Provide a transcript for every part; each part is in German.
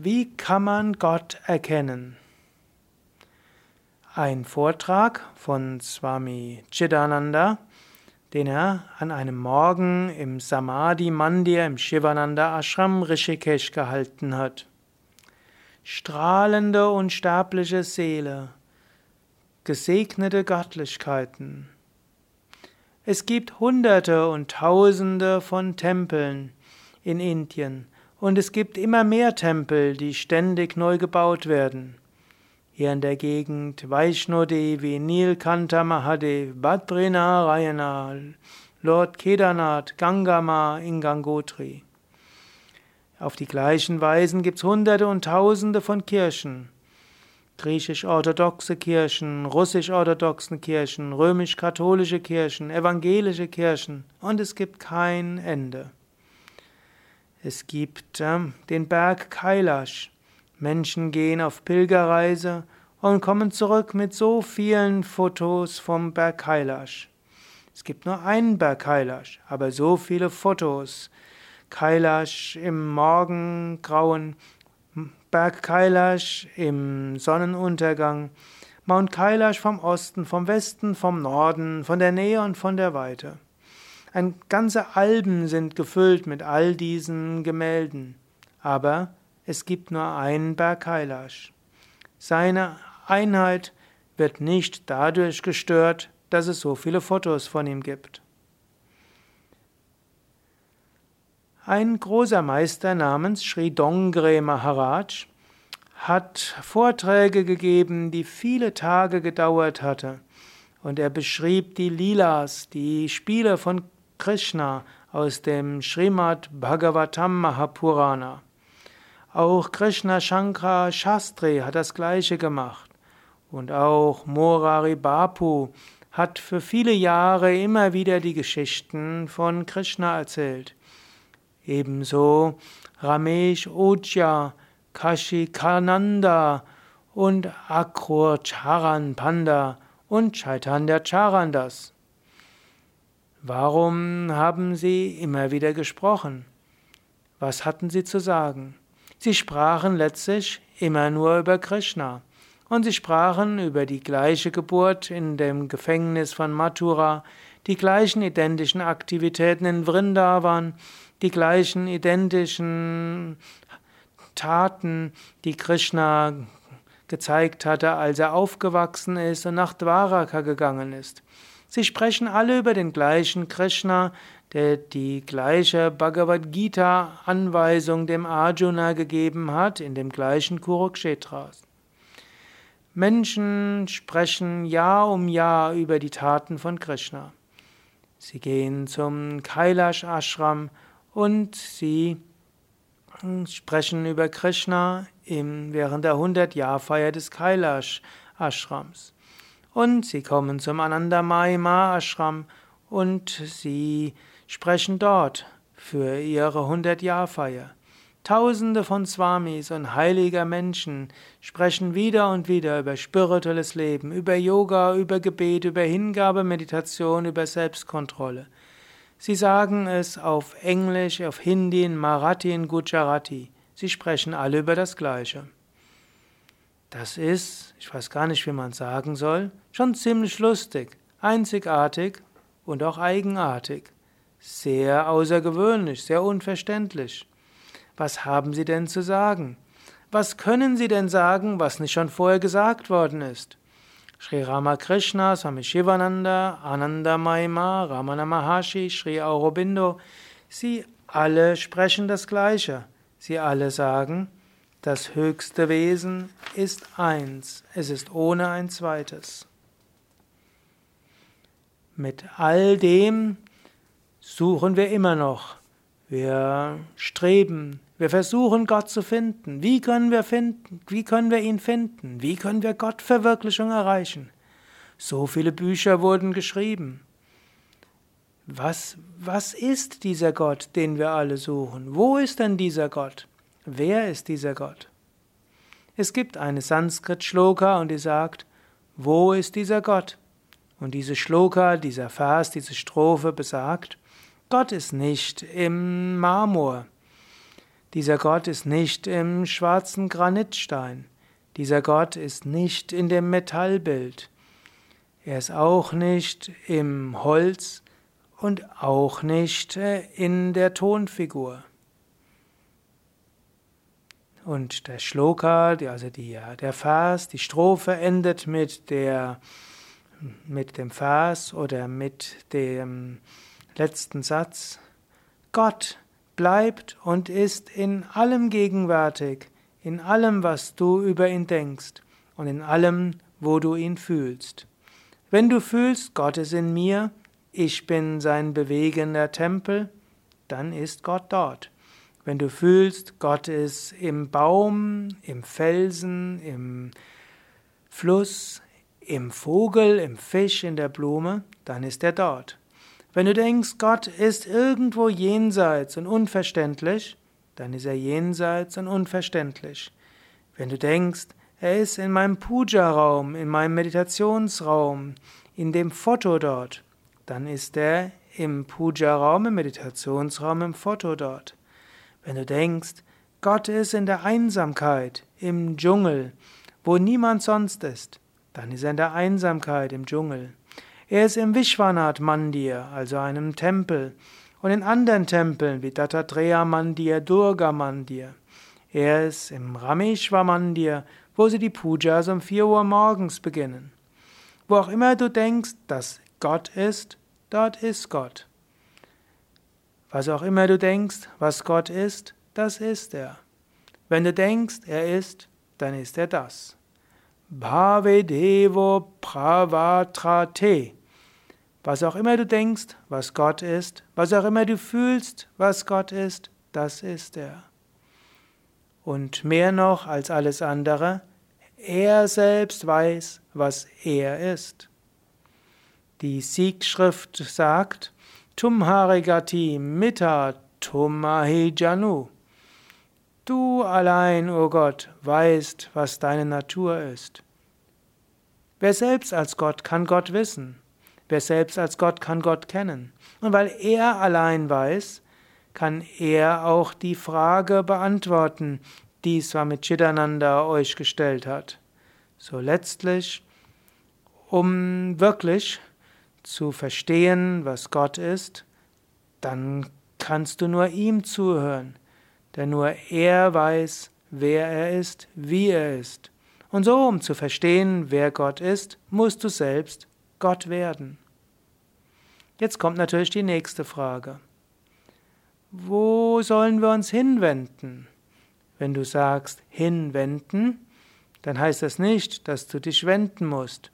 Wie kann man Gott erkennen? Ein Vortrag von Swami Chidananda, den er an einem Morgen im Samadhi Mandir im Shivananda Ashram Rishikesh gehalten hat. Strahlende unsterbliche Seele, gesegnete Göttlichkeiten. Es gibt Hunderte und Tausende von Tempeln in Indien und es gibt immer mehr Tempel, die ständig neu gebaut werden. Hier in der Gegend Vaishno Devi, Nilkanta Mahadev, Badrinarayana, Lord Kedarnath, Gangama in Gangotri. Auf die gleichen Weisen gibt es Hunderte und Tausende von Kirchen. Griechisch-orthodoxe Kirchen, russisch-orthodoxen Kirchen, römisch-katholische Kirchen, evangelische Kirchen und es gibt kein Ende. Es gibt äh, den Berg Kailash. Menschen gehen auf Pilgerreise und kommen zurück mit so vielen Fotos vom Berg Kailash. Es gibt nur einen Berg Kailash, aber so viele Fotos. Kailash im Morgengrauen, Berg Kailash im Sonnenuntergang, Mount Kailash vom Osten, vom Westen, vom Norden, von der Nähe und von der Weite. Ein ganze Alben sind gefüllt mit all diesen Gemälden. Aber es gibt nur einen Berg Kailash. Seine Einheit wird nicht dadurch gestört, dass es so viele Fotos von ihm gibt. Ein großer Meister namens Sri Dongre Maharaj hat Vorträge gegeben, die viele Tage gedauert hatte. Und er beschrieb die Lilas, die Spiele von Krishna aus dem Srimad Bhagavatam Mahapurana. Auch Krishna Shankara Shastri hat das gleiche gemacht. Und auch Morari Bapu hat für viele Jahre immer wieder die Geschichten von Krishna erzählt. Ebenso Ramesh Ojja, Kashi Kananda und Akrur Charan Panda und Chaitanya Charandas. Warum haben sie immer wieder gesprochen? Was hatten sie zu sagen? Sie sprachen letztlich immer nur über Krishna. Und sie sprachen über die gleiche Geburt in dem Gefängnis von Mathura, die gleichen identischen Aktivitäten in Vrindavan, die gleichen identischen Taten, die Krishna gezeigt hatte, als er aufgewachsen ist und nach Dwaraka gegangen ist. Sie sprechen alle über den gleichen Krishna, der die gleiche Bhagavad Gita Anweisung dem Arjuna gegeben hat in dem gleichen Kurukshetra. Menschen sprechen Jahr um Jahr über die Taten von Krishna. Sie gehen zum Kailash Ashram und sie sprechen über Krishna während der 100-Jahr-Feier des Kailash Ashrams. Und sie kommen zum Anandamaima Ashram und sie sprechen dort für ihre 100-Jahr-Feier. Tausende von Swamis und heiliger Menschen sprechen wieder und wieder über spirituelles Leben, über Yoga, über Gebet, über Hingabe, Meditation, über Selbstkontrolle. Sie sagen es auf Englisch, auf Hindi, in Marathi, in Gujarati. Sie sprechen alle über das Gleiche. Das ist, ich weiß gar nicht, wie man sagen soll, schon ziemlich lustig, einzigartig und auch eigenartig. Sehr außergewöhnlich, sehr unverständlich. Was haben Sie denn zu sagen? Was können Sie denn sagen, was nicht schon vorher gesagt worden ist? Sri Ramakrishna, Swami Shivananda, Ananda Maima, Ramana Maharshi, Sri Aurobindo, sie alle sprechen das Gleiche. Sie alle sagen, das höchste Wesen ist eins, es ist ohne ein zweites. Mit all dem suchen wir immer noch. Wir streben, wir versuchen Gott zu finden. Wie können wir finden? Wie können wir ihn finden? Wie können wir Gottverwirklichung erreichen? So viele Bücher wurden geschrieben. Was, was ist dieser Gott, den wir alle suchen? Wo ist denn dieser Gott? Wer ist dieser Gott? Es gibt eine Sanskrit-Shloka und die sagt, wo ist dieser Gott? Und diese Shloka, dieser Vers, diese Strophe besagt, Gott ist nicht im Marmor. Dieser Gott ist nicht im schwarzen Granitstein. Dieser Gott ist nicht in dem Metallbild. Er ist auch nicht im Holz und auch nicht äh, in der Tonfigur. Und der Schloka, also die, der Vers, die Strophe endet mit, der, mit dem Vers oder mit dem letzten Satz. Gott bleibt und ist in allem gegenwärtig, in allem, was du über ihn denkst und in allem, wo du ihn fühlst. Wenn du fühlst, Gott ist in mir, ich bin sein bewegender Tempel, dann ist Gott dort. Wenn du fühlst, Gott ist im Baum, im Felsen, im Fluss, im Vogel, im Fisch, in der Blume, dann ist er dort. Wenn du denkst, Gott ist irgendwo jenseits und unverständlich, dann ist er jenseits und unverständlich. Wenn du denkst, er ist in meinem Puja-Raum, in meinem Meditationsraum, in dem Foto dort, dann ist er im Puja-Raum, im Meditationsraum, im Foto dort. Wenn du denkst, Gott ist in der Einsamkeit, im Dschungel, wo niemand sonst ist, dann ist er in der Einsamkeit im Dschungel. Er ist im Vishwanath Mandir, also einem Tempel, und in anderen Tempeln wie Dattatreya Mandir, Durga Mandir. Er ist im Rameshwar Mandir, wo sie die Pujas um 4 Uhr morgens beginnen. Wo auch immer du denkst, dass Gott ist, dort ist Gott. Was auch immer du denkst, was Gott ist, das ist er. Wenn du denkst, er ist, dann ist er das. Bhave Devo Pravatrate. Was auch immer du denkst, was Gott ist, was auch immer du fühlst, was Gott ist, das ist er. Und mehr noch als alles andere, er selbst weiß, was er ist. Die Siegschrift sagt, Tumharigati Mita Tumahijanu. Du allein, o oh Gott, weißt, was deine Natur ist. Wer selbst als Gott kann Gott wissen. Wer selbst als Gott kann Gott kennen. Und weil er allein weiß, kann er auch die Frage beantworten, die Swami Chidananda euch gestellt hat. So letztlich, um wirklich zu verstehen, was Gott ist, dann kannst du nur ihm zuhören, denn nur er weiß, wer er ist, wie er ist. Und so, um zu verstehen, wer Gott ist, musst du selbst Gott werden. Jetzt kommt natürlich die nächste Frage. Wo sollen wir uns hinwenden? Wenn du sagst hinwenden, dann heißt das nicht, dass du dich wenden musst.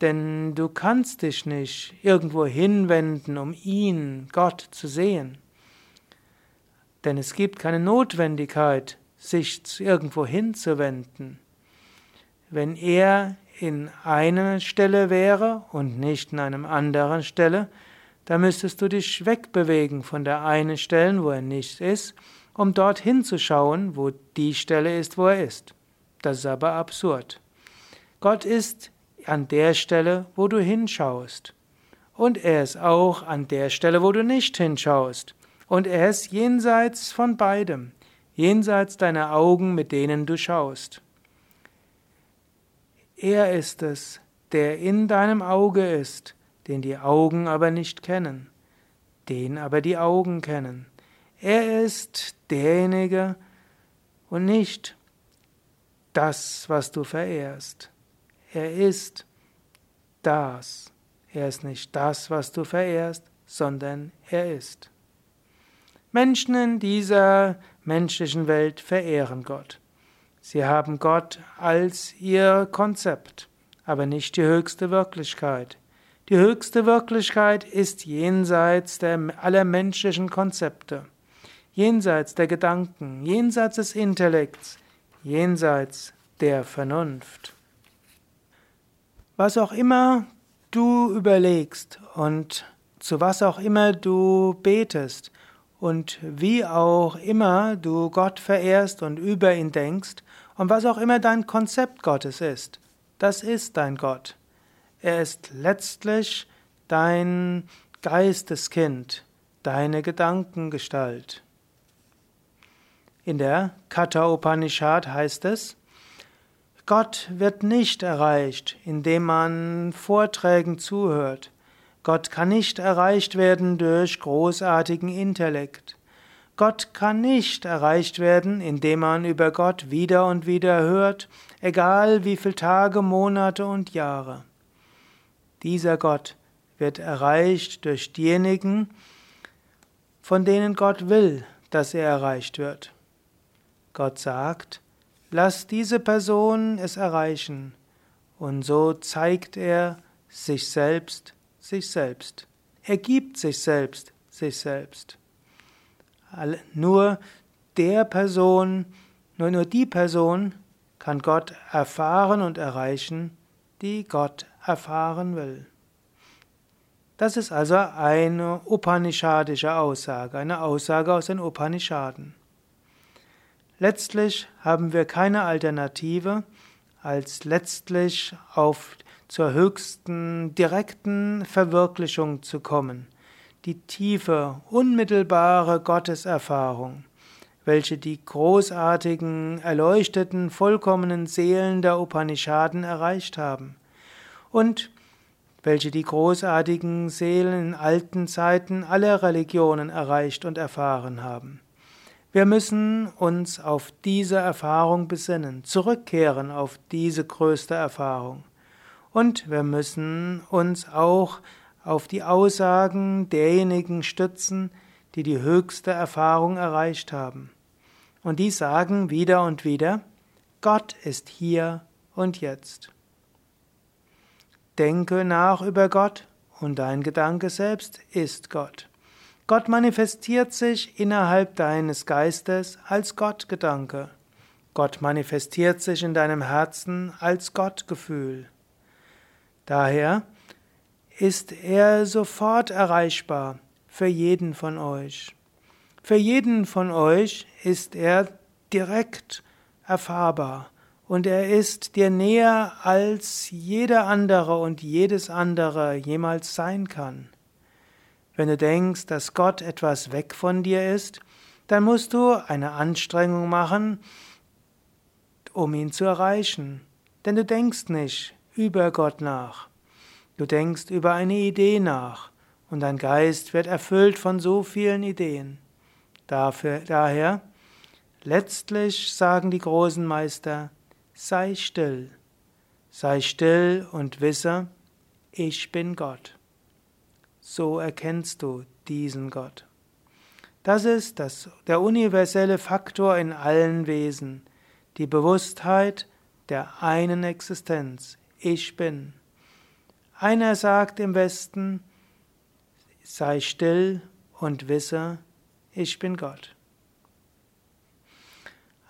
Denn du kannst dich nicht irgendwo hinwenden, um ihn, Gott, zu sehen. Denn es gibt keine Notwendigkeit, sich irgendwo hinzuwenden. Wenn er in einer Stelle wäre und nicht in einem anderen Stelle, dann müsstest du dich wegbewegen von der einen Stelle, wo er nicht ist, um dort hinzuschauen, wo die Stelle ist, wo er ist. Das ist aber absurd. Gott ist an der Stelle, wo du hinschaust. Und er ist auch an der Stelle, wo du nicht hinschaust. Und er ist jenseits von beidem, jenseits deiner Augen, mit denen du schaust. Er ist es, der in deinem Auge ist, den die Augen aber nicht kennen, den aber die Augen kennen. Er ist derjenige und nicht das, was du verehrst. Er ist das. Er ist nicht das, was du verehrst, sondern er ist. Menschen in dieser menschlichen Welt verehren Gott. Sie haben Gott als ihr Konzept, aber nicht die höchste Wirklichkeit. Die höchste Wirklichkeit ist jenseits der aller menschlichen Konzepte, jenseits der Gedanken, jenseits des Intellekts, jenseits der Vernunft. Was auch immer du überlegst und zu was auch immer du betest und wie auch immer du Gott verehrst und über ihn denkst und was auch immer dein Konzept Gottes ist, das ist dein Gott. Er ist letztlich dein Geisteskind, deine Gedankengestalt. In der Katha Upanishad heißt es, Gott wird nicht erreicht, indem man Vorträgen zuhört. Gott kann nicht erreicht werden durch großartigen Intellekt. Gott kann nicht erreicht werden, indem man über Gott wieder und wieder hört, egal wie viele Tage, Monate und Jahre. Dieser Gott wird erreicht durch diejenigen, von denen Gott will, dass er erreicht wird. Gott sagt, lass diese Person es erreichen, und so zeigt er sich selbst, sich selbst. Er gibt sich selbst, sich selbst. Nur der Person, nur, nur die Person kann Gott erfahren und erreichen, die Gott erfahren will. Das ist also eine upanishadische Aussage, eine Aussage aus den Upanishaden. Letztlich haben wir keine Alternative, als letztlich auf zur höchsten direkten Verwirklichung zu kommen, die tiefe, unmittelbare Gotteserfahrung, welche die großartigen, erleuchteten, vollkommenen Seelen der Upanishaden erreicht haben und welche die großartigen Seelen in alten Zeiten aller Religionen erreicht und erfahren haben. Wir müssen uns auf diese Erfahrung besinnen, zurückkehren auf diese größte Erfahrung. Und wir müssen uns auch auf die Aussagen derjenigen stützen, die die höchste Erfahrung erreicht haben. Und die sagen wieder und wieder, Gott ist hier und jetzt. Denke nach über Gott und dein Gedanke selbst ist Gott. Gott manifestiert sich innerhalb deines Geistes als Gottgedanke. Gott manifestiert sich in deinem Herzen als Gottgefühl. Daher ist er sofort erreichbar für jeden von euch. Für jeden von euch ist er direkt erfahrbar und er ist dir näher als jeder andere und jedes andere jemals sein kann. Wenn du denkst, dass Gott etwas weg von dir ist, dann musst du eine Anstrengung machen, um ihn zu erreichen. Denn du denkst nicht über Gott nach. Du denkst über eine Idee nach und dein Geist wird erfüllt von so vielen Ideen. Dafür, daher, letztlich sagen die großen Meister, sei still, sei still und wisse, ich bin Gott so erkennst du diesen Gott. Das ist das, der universelle Faktor in allen Wesen, die Bewusstheit der einen Existenz. Ich bin. Einer sagt im Westen, sei still und wisse, ich bin Gott.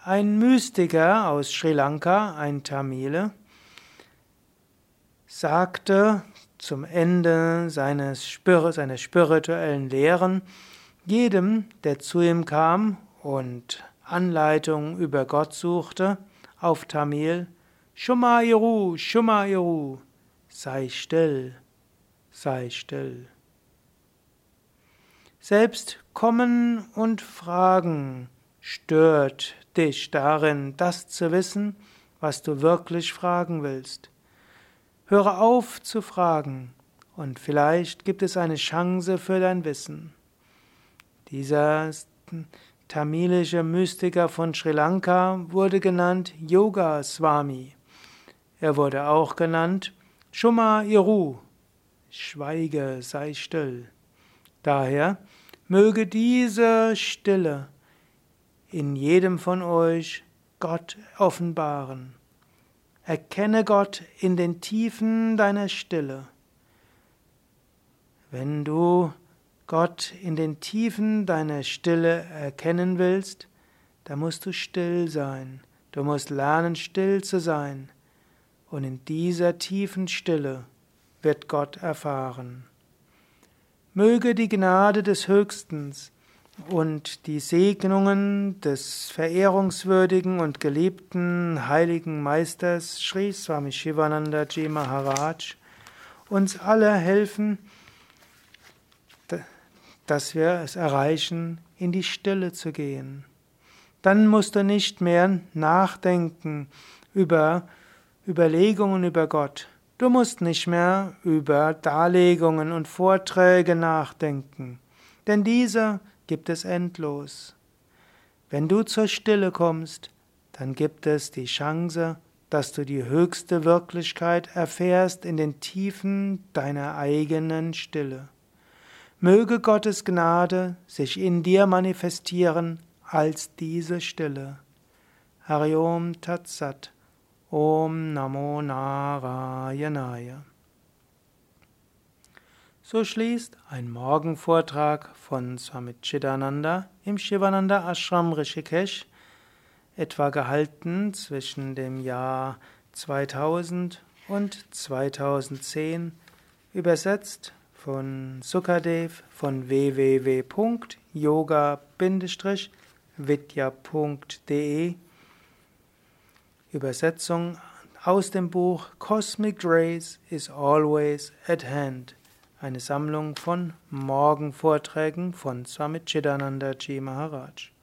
Ein Mystiker aus Sri Lanka, ein Tamile, sagte zum Ende seines seiner spirituellen Lehren jedem, der zu ihm kam und Anleitung über Gott suchte, auf Tamil, Shumairu, Shumairu, sei still, sei still. Selbst Kommen und Fragen stört dich darin, das zu wissen, was du wirklich fragen willst. Höre auf zu fragen und vielleicht gibt es eine Chance für dein Wissen. Dieser tamilische Mystiker von Sri Lanka wurde genannt Yoga Swami. Er wurde auch genannt Shuma Iru, schweige, sei still. Daher möge diese Stille in jedem von euch Gott offenbaren. Erkenne Gott in den Tiefen deiner Stille. Wenn du Gott in den Tiefen deiner Stille erkennen willst, dann musst du still sein. Du musst lernen, still zu sein. Und in dieser tiefen Stille wird Gott erfahren. Möge die Gnade des Höchstens und die Segnungen des verehrungswürdigen und geliebten heiligen Meisters Sri Swami Shivananda Ji Maharaj uns alle helfen, dass wir es erreichen, in die Stille zu gehen. Dann musst du nicht mehr nachdenken über Überlegungen über Gott. Du musst nicht mehr über Darlegungen und Vorträge nachdenken, denn diese gibt es endlos. Wenn du zur Stille kommst, dann gibt es die Chance, dass du die höchste Wirklichkeit erfährst in den Tiefen deiner eigenen Stille. Möge Gottes Gnade sich in dir manifestieren als diese Stille. Hariom Tat Sat. Om Namo Narayanaya. So schließt ein Morgenvortrag von Swami Chidananda im Shivananda Ashram Rishikesh, etwa gehalten zwischen dem Jahr 2000 und 2010, übersetzt von Sukadev von www.yoga-vidya.de Übersetzung aus dem Buch Cosmic Grace is Always at Hand. Eine Sammlung von Morgenvorträgen von Swami Chidananda Ji Maharaj.